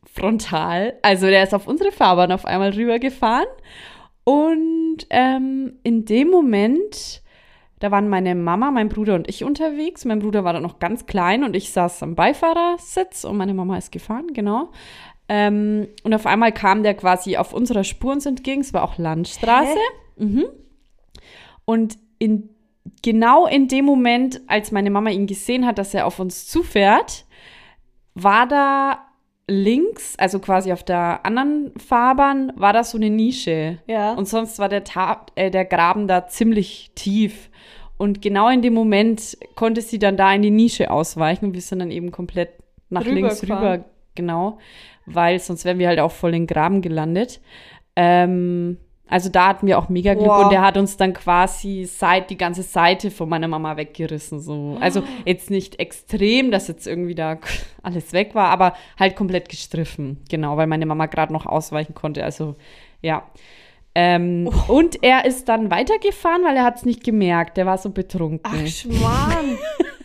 frontal. Also der ist auf unsere Fahrbahn auf einmal rübergefahren. Und ähm, in dem Moment, da waren meine Mama, mein Bruder und ich unterwegs. Mein Bruder war da noch ganz klein und ich saß am Beifahrersitz und meine Mama ist gefahren, genau. Ähm, und auf einmal kam der quasi auf unserer Spur uns entgegen. Es war auch Landstraße. Mhm. Und in, genau in dem Moment, als meine Mama ihn gesehen hat, dass er auf uns zufährt, war da links, also quasi auf der anderen Fahrbahn, war da so eine Nische. Ja. Und sonst war der, Ta äh, der Graben da ziemlich tief. Und genau in dem Moment konnte sie dann da in die Nische ausweichen und wir sind dann eben komplett nach links Rübergefahren. rüber, genau, weil sonst wären wir halt auch voll in den Graben gelandet. Ähm, also da hatten wir auch mega Glück Wow. und der hat uns dann quasi seit, die ganze Seite von meiner Mama weggerissen. So. Also jetzt nicht extrem, dass jetzt irgendwie da alles weg war, aber halt komplett gestriffen. Genau, weil meine Mama gerade noch ausweichen konnte. Also ja. Ähm, Und er ist dann weitergefahren, weil er hat es nicht gemerkt. Der war so betrunken. Ach, Schmarrn.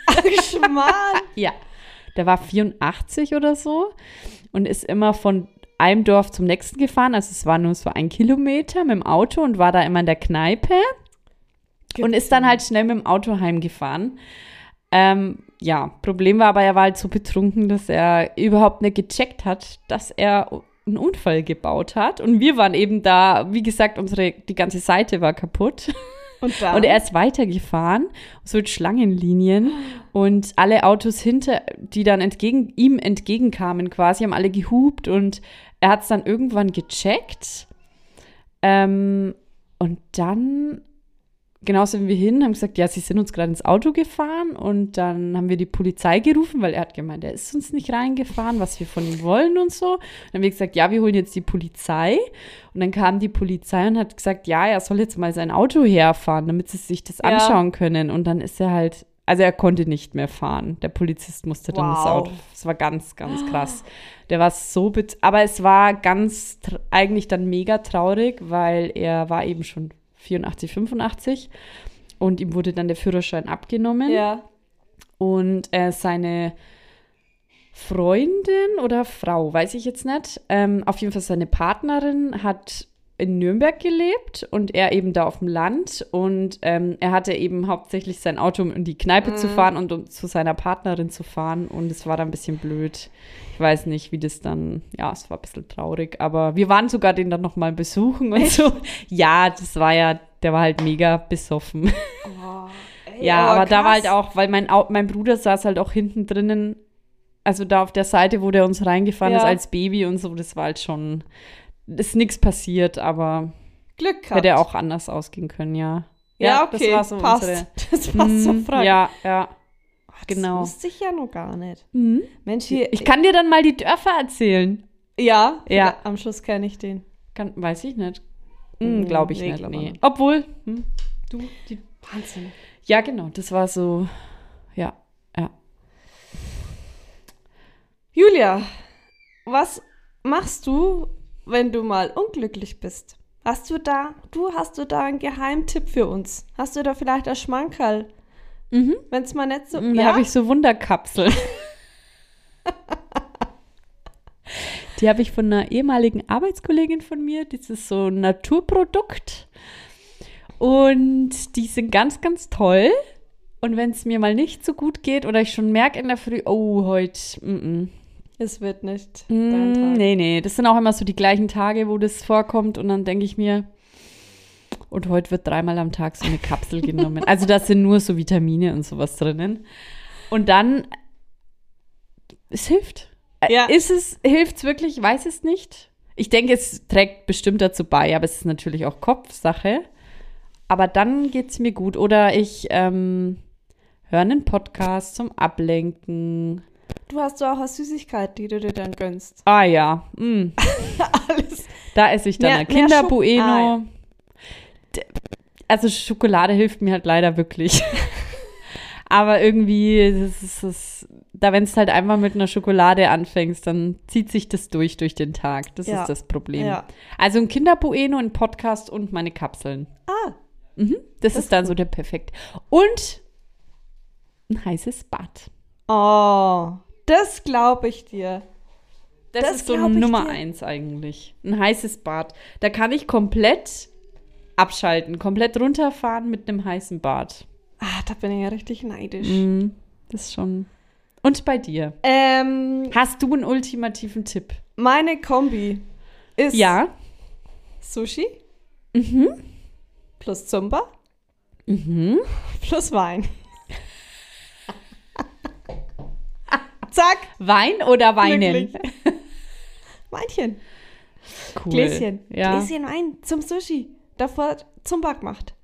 Ach, Schmarrn. Ja, der war 84 oder so und ist immer von einem Dorf zum nächsten gefahren. Also es war nur so ein Kilometer mit dem Auto und war da immer in der Kneipe und ist dann halt schnell mit dem Auto heimgefahren. Ähm, ja, Problem war aber, er war halt so betrunken, dass er überhaupt nicht gecheckt hat, dass er einen Unfall gebaut hat. Und wir waren eben da, wie gesagt, unsere, die ganze Seite war kaputt. Und? Und er ist weitergefahren, so mit Schlangenlinien. Und alle Autos hinter, die dann entgegen, ihm entgegenkamen, quasi, haben alle gehupt. Und er hat es dann irgendwann gecheckt. Ähm, und dann, genau sind wir hin, haben gesagt, ja, sie sind uns gerade ins Auto gefahren. Und dann haben wir die Polizei gerufen, weil er hat gemeint, er ist uns nicht reingefahren, was wir von ihm wollen und so. Und dann haben wir gesagt, ja, wir holen jetzt die Polizei. Und dann kam die Polizei und hat gesagt, ja, er soll jetzt mal sein Auto herfahren, damit sie sich das Ja. anschauen können. Und dann ist er halt, also er konnte nicht mehr fahren. Der Polizist musste dann das Wow. Auto. Es war ganz, ganz krass. Der war so, aber es war ganz, eigentlich dann mega traurig, weil er war eben schon 84, 85 und ihm wurde dann der Führerschein abgenommen. Ja. Und äh, seine Freundin oder Frau, weiß ich jetzt nicht, ähm, auf jeden Fall seine Partnerin hat in Nürnberg gelebt und er eben da auf dem Land und ähm, er hatte eben hauptsächlich sein Auto, um in die Kneipe zu fahren und um zu seiner Partnerin zu fahren und es war dann ein bisschen blöd. Ich weiß nicht, wie das dann, ja, es war ein bisschen traurig, aber wir waren sogar den dann nochmal besuchen und so. Ja, das war ja, der war halt mega besoffen. Oh, ey, Ja, aber, da war krass. halt auch, weil mein, mein Bruder saß halt auch hinten drinnen, also da auf der Seite, wo der uns reingefahren Ja. ist als Baby und so, das war halt schon, ist nichts passiert, aber Glück gehabt. hätte auch anders ausgehen können, ja. Ja, okay, das war so passt. unsere. Das passt Mhm, frei. Ja, ja. Das genau. wusste ich ja noch gar nicht. Mhm. Mensch, hier. Ich kann dir dann mal die Dörfer erzählen. ja, Ja. Am Schluss kenne ich den. Kann, weiß ich nicht. Mm, Mhm, Glaube ich nee, nicht. glaub Nee. nicht. Obwohl, hm, du, die, Wahnsinn. ja, genau, das war so, ja, ja. Julia, was machst du, wenn du mal unglücklich bist? Hast du da, du hast du da einen Geheimtipp für uns? Hast du da vielleicht ein Schmankerl? Mhm. Wenn es mal nicht so, Da habe ich so Wunderkapseln. Die habe ich von einer ehemaligen Arbeitskollegin von mir. Das ist so ein Naturprodukt. Und die sind ganz, ganz toll. Und wenn es mir mal nicht so gut geht oder ich schon merke in der Früh, oh, heute, mm, mm, Es wird nicht dein Mm, Tag. Nee, nee, das sind auch immer so die gleichen Tage, wo das vorkommt und dann denke ich mir, und heute wird dreimal am Tag so eine Kapsel genommen. Also da sind nur so Vitamine und sowas drinnen. Und dann, es hilft. Äh, Ja. Ist es, hilft es wirklich? Ich weiß es nicht. Ich denke, es trägt bestimmt dazu bei, aber es ist natürlich auch Kopfsache. Aber dann geht es mir gut. Oder ich ähm, höre einen Podcast zum Ablenken. Du hast doch auch eine Süßigkeit, die du dir dann gönnst. Ah ja, mm. Alles. Da esse ich dann Mehr- ein mehr Kinder Schoko- Bueno. Ah, ja. Also Schokolade hilft mir halt leider wirklich. Aber irgendwie, das ist, das, da wenn es halt einmal mit einer Schokolade anfängst, dann zieht sich das durch durch den Tag. Das Ja. ist das Problem. Ja. Also ein Kinder Bueno, ein Podcast und meine Kapseln. Ah, Mhm. Das, Das ist dann so der perfekt. Und ein heißes Bad. Oh, Das glaube ich dir. Das, Das ist so Nummer dir. eins eigentlich. Ein heißes Bad. Da kann ich komplett abschalten, komplett runterfahren mit einem heißen Bad. Ah, da bin ich ja richtig neidisch. Mhm. Das ist schon. Und bei dir? Ähm, Hast du einen ultimativen Tipp? meine Kombi ist Ja. Sushi Mhm. plus Zumba Mhm. plus Wein. Zack, Wein oder Weinen? glücklich. Weinchen. Cool. Gläschen. Ja. Gläschen Wein zum Sushi. Davor Zumba gemacht.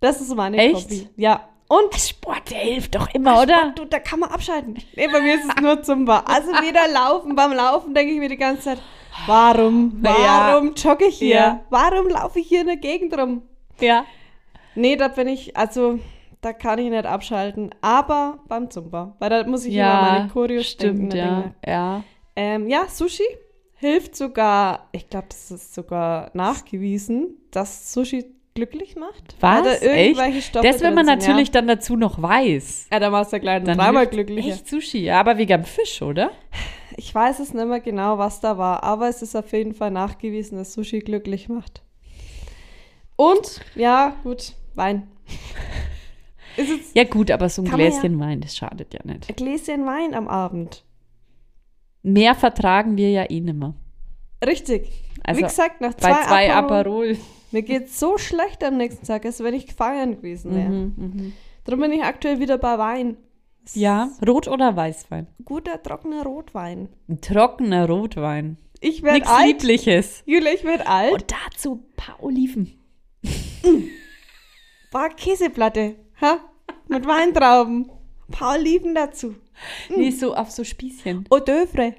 Das ist meine Echt? Kombi. Ja. Und Sport, der hilft doch immer, oder? Du, da kann man abschalten. Nee, bei mir ist es nur Zumba. Also wieder laufen. Beim Laufen denke ich mir die ganze Zeit, warum, Ja. warum jogge ich hier? Ja. Warum laufe ich hier in der Gegend rum? Ja. Nee, da bin ich, also da kann ich nicht abschalten. Aber beim Zumba, weil da muss ich immer Ja, meine Choreos stimmt, denken, ja. denke Ja. Ähm, ja, Sushi hilft sogar, ich glaube, das ist sogar nachgewiesen, dass Sushi glücklich macht. Was? Weil da irgendwelche Echt? Stoffe Das, wenn man sind, natürlich dann dazu noch weiß. Ja, ja da machst du gleich Dann dreimal hilft glücklicher. Echt Sushi, ja, aber dem Fisch, oder? Ich weiß es nicht mehr genau, was da war, aber es ist auf jeden Fall nachgewiesen, dass Sushi glücklich macht. Und, ja, gut, Wein. Ja, gut, aber so ein Gläschen Wein, das schadet ja nicht. ein Gläschen Wein am Abend. Mehr vertragen wir ja eh nimmer. Richtig. Also Wie gesagt, nach Bei zwei, zwei Aperol, Aperol. Mir geht so schlecht am nächsten Tag, als wenn ich feiern gewesen wäre. Mhm, mhm. Darum bin ich aktuell wieder bei Wein. Ja, Rot- oder Weißwein? Guter, trockener Rotwein. Ein trockener Rotwein. Ich werde Nichts alt. Liebliches. Julia, ich werde alt. Und dazu ein paar Oliven. War Käseplatte. Ha? Mit Weintrauben. Ein paar Oliven dazu. Nee, so auf so Spießchen. Eau d'oeuvre.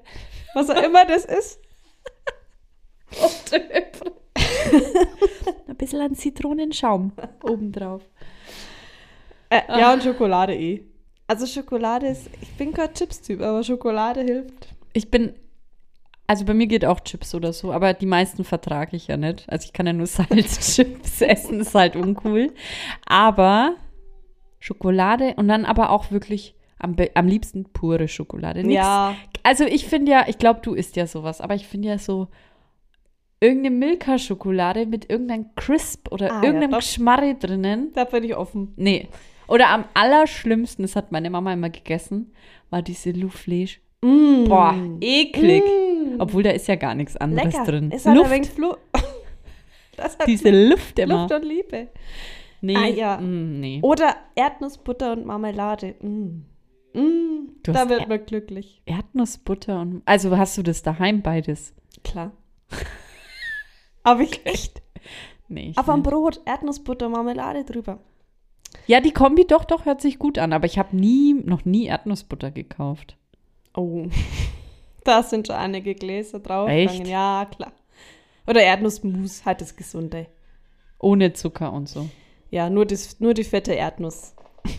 Was auch immer das ist. Ein bisschen an Zitronenschaum obendrauf. Äh, ja, und Schokolade eh. Also Schokolade ist, ich bin kein Chips-Typ, aber Schokolade hilft. Ich bin, also bei mir geht auch Chips oder so, aber die meisten vertrage ich ja nicht. Also ich kann ja nur Salzchips essen, ist halt uncool. Aber Schokolade und dann aber auch wirklich am, am liebsten pure Schokolade. Nix, Ja. Also ich finde ja, ich glaube, du isst ja sowas, aber ich finde ja so irgendeine Milka-Schokolade mit irgendeinem Crisp oder Ah, ja, irgendeinem doch. Geschmarre drinnen. Da bin ich offen. Nee. Oder am allerschlimmsten, das hat meine Mama immer gegessen, war diese Louflege. Mm. Boah, eklig. Mm. Obwohl da ist ja gar nichts anderes Lecker. drin. Ist halt Luft, ein wenig Flu diese Luft immer. Luft und Liebe. Nee, Ah, ja. mm, nee. Oder Erdnussbutter und Marmelade. Mm. Mm. Da wird Er- man glücklich. Erdnussbutter und. Also hast du das daheim beides? Klar. Aber ich echt. Nee. ich Auf am. Brot, Erdnussbutter, Marmelade drüber. Ja, die Kombi doch, doch, hört sich gut an, aber ich habe nie, noch nie Erdnussbutter gekauft. Oh. Da sind schon einige Gläser drauf. Echt? Ja, klar. Oder Erdnussmus, halt das Gesunde. Ohne Zucker und so. Ja, nur, das, nur die fette Erdnuss.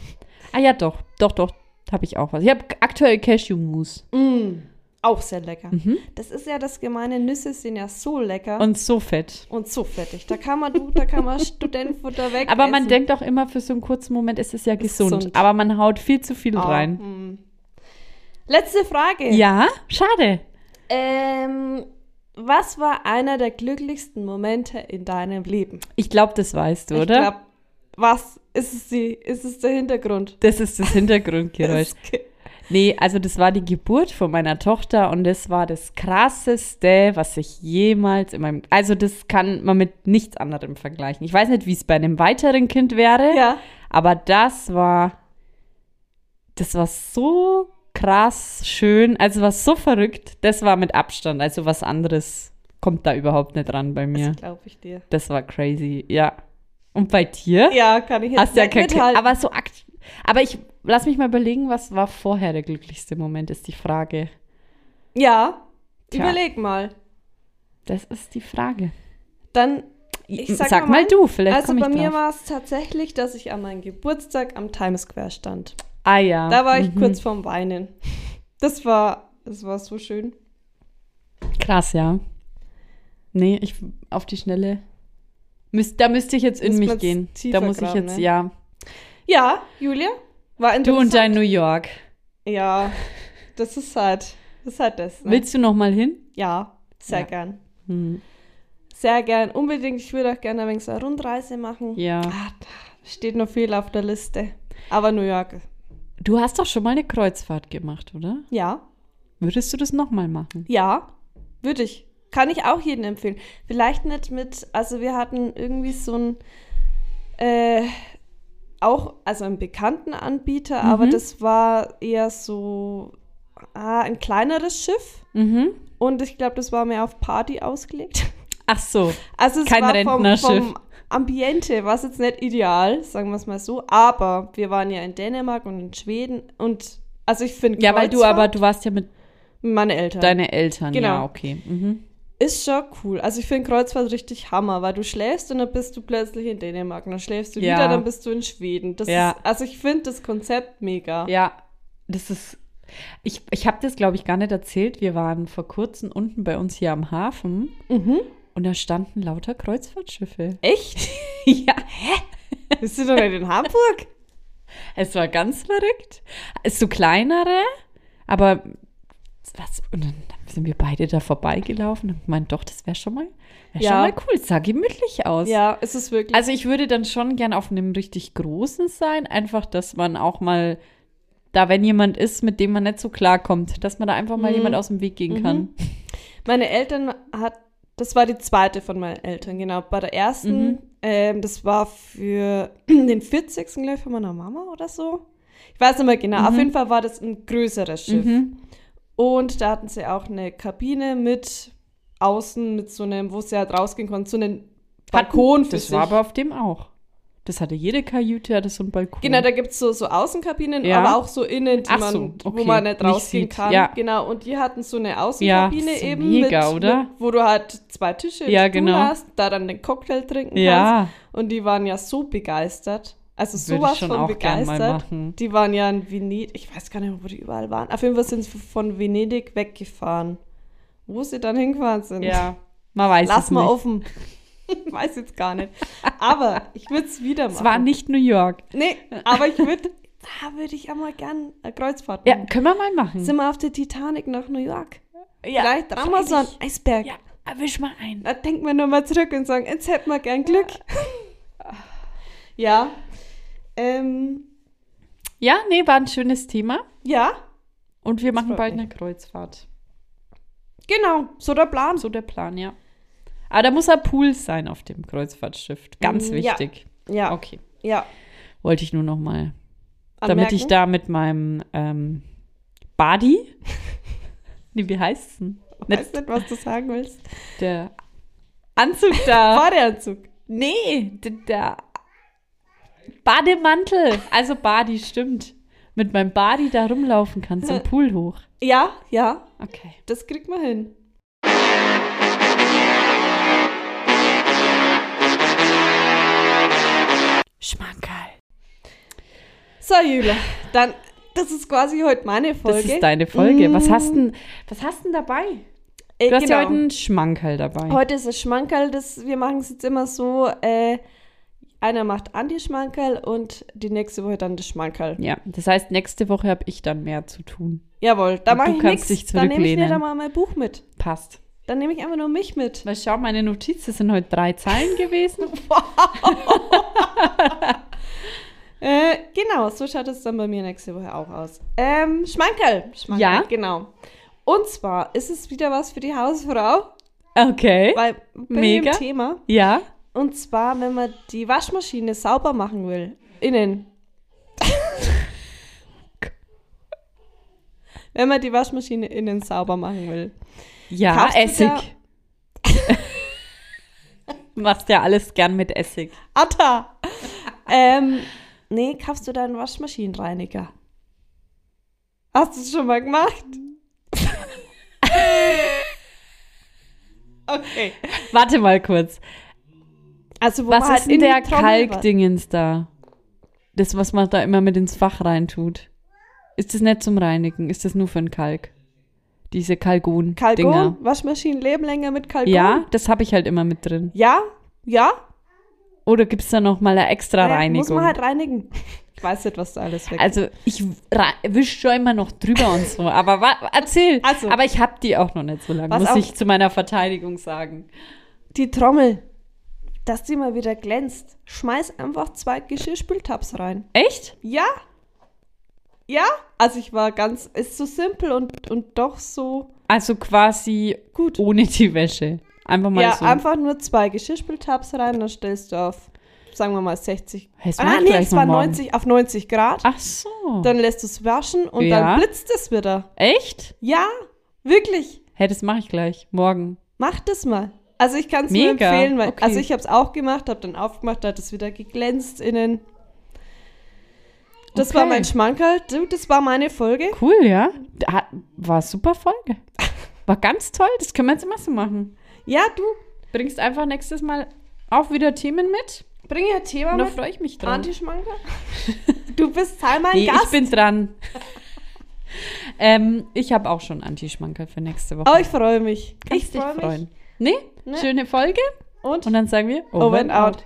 Ah ja, doch, doch, doch, habe ich auch was. Ich habe aktuell Cashew-Mousse. Mm. Auch sehr lecker. Mhm. Das ist ja das gemeine, Nüsse sind ja so lecker und, Und so fett. so fettig. Da kann man, da kann man Studentenfutter weg. Aber man denkt auch immer, für so einen kurzen Moment ist es ja gesund. gesund. Aber man haut viel zu viel rein. mm. Letzte Frage. Ja, schade. Ähm, was war einer der glücklichsten Momente in deinem Leben? Ich glaube, das weißt du, Ich oder? Was ist es die? Ist es der Hintergrund? das ist das Hintergrundgeräusch. Das nee, also das war die Geburt von meiner Tochter und das war das krasseste, was ich jemals in meinem. Also, das kann man mit nichts anderem vergleichen. Ich weiß nicht, wie es bei einem weiteren Kind wäre, Ja. aber das war. Das war so krass schön, also war so verrückt. Das war mit Abstand, also was anderes kommt da überhaupt nicht ran bei mir. Das glaube ich dir. Das war crazy, ja. Und bei dir? Ja, kann ich jetzt Hast ja nicht Kind. mithalten. Aber so akt Aber ich lass mich mal überlegen, was war vorher der glücklichste Moment, ist die Frage. ja, Tja. überleg mal. Das ist die Frage. Dann, ich sag, Sag mal du, vielleicht Also bei mir war es tatsächlich, dass ich an meinem Geburtstag am Times Square stand. Ah ja. Da war ich mhm. kurz vorm Weinen. Das war, das war so schön. Krass, ja. Nee, ich auf die Schnelle. Müsst, da müsste ich jetzt in mich gehen. Da muss ich jetzt, ne? ja. Ja, Julia, war Du interessant. und dein New York. Ja, das ist halt, das ist halt das. Ne? Willst du noch mal hin? Ja, sehr Ja. gern. Hm. Sehr gern. Unbedingt. Ich würde auch gerne ein wenig so eine Rundreise machen. Ja. Ah, da steht noch viel auf der Liste. Aber New York, Du hast doch schon mal eine Kreuzfahrt gemacht, oder? ja. Würdest du das noch mal machen? Ja, würde ich. Kann ich auch jedem empfehlen. Vielleicht nicht mit, also wir hatten irgendwie so ein, äh, auch, also einen bekannten Anbieter, aber Mhm. das war eher so ah, ein kleineres Schiff. Mhm. Und ich glaube, das war mehr auf Party ausgelegt. Ach so. Also es Kein war vom, Rentnerschiff. vom Ambiente war es jetzt nicht ideal, sagen wir es mal so. Aber wir waren ja in Dänemark und in Schweden und also ich finde Ja, weil du aber, du warst ja mit meine Eltern deinen Eltern. Genau. Ja, okay. Mhm. Ist schon cool. Also ich finde Kreuzfahrt richtig Hammer, weil du schläfst und dann bist du plötzlich in Dänemark, und dann schläfst du Ja. wieder, dann bist du in Schweden. Das Ja. ist, also ich finde das Konzept mega. Ja, das ist. Ich, ich habe das, glaube ich, gar nicht erzählt. Wir waren vor kurzem unten bei uns hier am Hafen Mhm. und da standen lauter Kreuzfahrtschiffe. Echt? ja, Bist du doch nicht in Hamburg? es war ganz verrückt. So kleinere, aber was, und dann sind wir beide da vorbeigelaufen und meinen, doch, das wäre schon mal, wär Ja. schon mal cool. Es sah gemütlich aus. Ja, es ist wirklich. Also ich würde dann schon gern auf einem richtig großen sein, einfach, dass man auch mal da, wenn jemand ist, mit dem man nicht so klarkommt, dass man da einfach mal Mhm. jemand aus dem Weg gehen kann. Meine Eltern hat, das war die zweite von meinen Eltern, genau. Bei der ersten, Mhm. ähm, das war für den 40. glaube ich, von meiner Mama oder so. Ich weiß nicht mehr genau. Auf jeden Fall war das ein größeres Schiff. Und da hatten sie auch eine Kabine mit außen, mit so einem, wo sie halt rausgehen konnten, so einen Balkon für Das sich. war aber auf dem auch. Das hatte jede Kajüte, hatte so einen Balkon. Genau, da gibt es so, so Außenkabinen, Ja. aber auch so innen, die Ach man, so, wo okay, man nicht nicht rausgehen sieht. kann. Ja. Genau, und die hatten so eine Ja, Außenkabine ist so eben mega, mit, oder? Mit, wo du halt zwei Tische Ja, genau. hast, da dann den Cocktail trinken kannst. ja, Und die waren ja so begeistert. Also sowas von auch mal begeistert. Die waren ja in Venedig, ich weiß gar nicht mehr, wo die überall waren. Auf jeden Fall sind sie von Venedig weggefahren. Wo sie dann hingefahren sind. Ja, man weiß Lass es mal nicht. offen. weiß jetzt gar nicht. Aber ich würde es wieder machen. Es war nicht New York. Nee, aber ich würde, da würde ich einmal gern eine Kreuzfahrt Ja, machen. können wir mal machen. Sind wir auf der Titanic nach New York? ja, Vielleicht dran wir so einen. Eisberg. Ja, erwisch mal ein. Da denken wir nochmal zurück und sagen, jetzt hätten wir gern Glück. ja. Ähm, Ja, nee, war ein schönes Thema. ja, Und wir machen bald mich. eine Kreuzfahrt. genau, so der Plan. So der Plan, ja. Aber da muss ein Pool sein auf dem Kreuzfahrtschiff. Ganz Mm, ja. wichtig. Ja, Okay. ja. Wollte ich nur noch mal. Damit Anmerken? ich da mit meinem ähm, Body. nee, wie heißt's denn? Weiß nicht, was du sagen willst. Der Anzug da. Nee, der, der Bademantel. Also Body, stimmt. Mit meinem Body da rumlaufen kann zum Pool hoch. Ja, ja, Okay. das kriegt man hin. Schmankerl. So, Jule, dann, das ist quasi heute meine Folge. Das ist deine Folge. Was Mm. hast denn, was hast denn dabei? Äh, Du hast ja genau. heute einen Schmankerl dabei. Heute ist es Schmankerl, das, wir machen es jetzt immer so, äh, einer macht Anti-Schmankerl und die nächste Woche dann das Schmankerl. ja, das heißt, nächste Woche habe ich dann mehr zu tun. Jawohl, da mache ich nichts. Dann nehme ich zurücklehnen. nicht einmal mein Buch mit. Passt. Dann nehme ich einfach nur mich mit. Weil schau, meine Notizen sind heute drei Zeilen gewesen. Äh, genau, so schaut es dann bei mir nächste Woche auch aus. Ähm, Schmankerl. Schmankerl, Ja. Genau. Und zwar ist es wieder was für die Hausfrau, Okay. weil bei Mega. Thema. Ja. Und zwar, wenn man die Waschmaschine sauber machen will. Innen. wenn man die Waschmaschine innen sauber machen will. Ja, Essig. machst ja alles gern mit Essig. Atta! ähm, nee, kaufst du da einen Waschmaschinenreiniger? Hast du es schon mal gemacht? okay. Warte mal kurz. Also, Was halt ist denn in die der Kalkdingens da? Das, was man da immer mit ins Fach reintut. Ist das nicht zum Reinigen? Ist das nur für den Kalk? Diese Kalgon-Dinger. Kalkon? Waschmaschinen leben länger mit Kalkon? Ja, das habe ich halt immer mit drin. Ja? Ja? Oder gibt es da noch mal eine extra Ja, Reinigung? Muss man halt reinigen. Ich weiß nicht, was da alles weg Also ich wische schon immer noch drüber und so. Aber erzähl. Also. aber ich habe die auch noch nicht so lange, Was muss ich zu meiner Verteidigung sagen. Die Trommel, dass die mal wieder glänzt. Schmeiß einfach zwei Geschirrspültabs rein. Echt? Ja. Ja. Also ich war ganz, ist so simpel und, und doch so Also quasi gut. ohne die Wäsche. Einfach mal ja, so. einfach nur zwei Geschirrspültabs rein, dann stellst du auf, sagen wir mal 60. Hey, das Ah, nee, es war mal morgen. 90, auf 90 Grad. Ach so. Dann lässt du es waschen und Ja. dann blitzt es wieder. Echt? Ja, wirklich. Hey, das mache ich gleich. Morgen. Mach das mal. Also ich kann es nur empfehlen, weil okay. also ich habe es auch gemacht, habe dann aufgemacht, da hat es wieder geglänzt innen. Das war Okay. mein Schmankerl. Das war meine Folge. Cool, ja. Da, war super Folge. War ganz toll. Das können wir jetzt immer so machen. Ja, du, Bringst einfach nächstes Mal auch wieder Themen mit. bring ein Thema Und da mit. freue ich mich drauf. Antischmankerl. Du bist Teil mein Nee, Gast. ich bin dran. ähm, ich habe auch schon Antischmankerl für nächste Woche. oh, ich freue mich. Kannst ich freue mich. freuen. Nee? Ne? Schöne Folge. Und Und dann sagen wir over and out.